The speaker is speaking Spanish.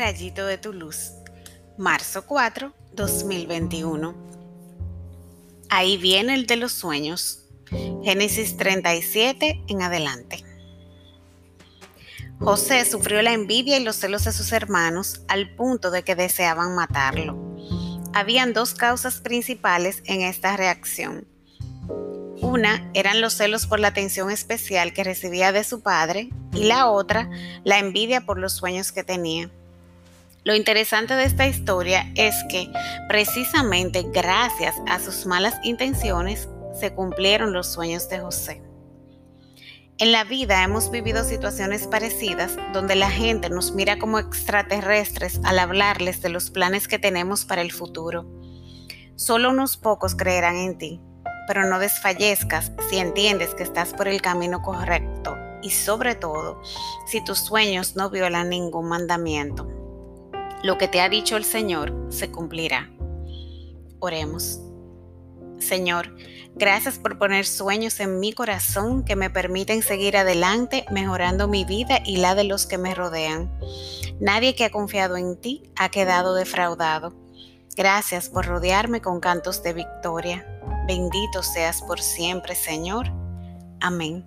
rayito de tu luz. Marzo 4, 2021. Ahí viene el de los sueños. Génesis 37 en adelante. José sufrió la envidia y los celos de sus hermanos al punto de que deseaban matarlo. Habían dos causas principales en esta reacción. Una eran los celos por la atención especial que recibía de su padre y la otra la envidia por los sueños que tenía. Lo interesante de esta historia es que precisamente gracias a sus malas intenciones se cumplieron los sueños de José. En la vida hemos vivido situaciones parecidas donde la gente nos mira como extraterrestres al hablarles de los planes que tenemos para el futuro. Solo unos pocos creerán en ti, pero no desfallezcas si entiendes que estás por el camino correcto y sobre todo si tus sueños no violan ningún mandamiento. Lo que te ha dicho el Señor se cumplirá. Oremos. Señor, gracias por poner sueños en mi corazón que me permiten seguir adelante mejorando mi vida y la de los que me rodean. Nadie que ha confiado en ti ha quedado defraudado. Gracias por rodearme con cantos de victoria. Bendito seas por siempre, Señor. Amén.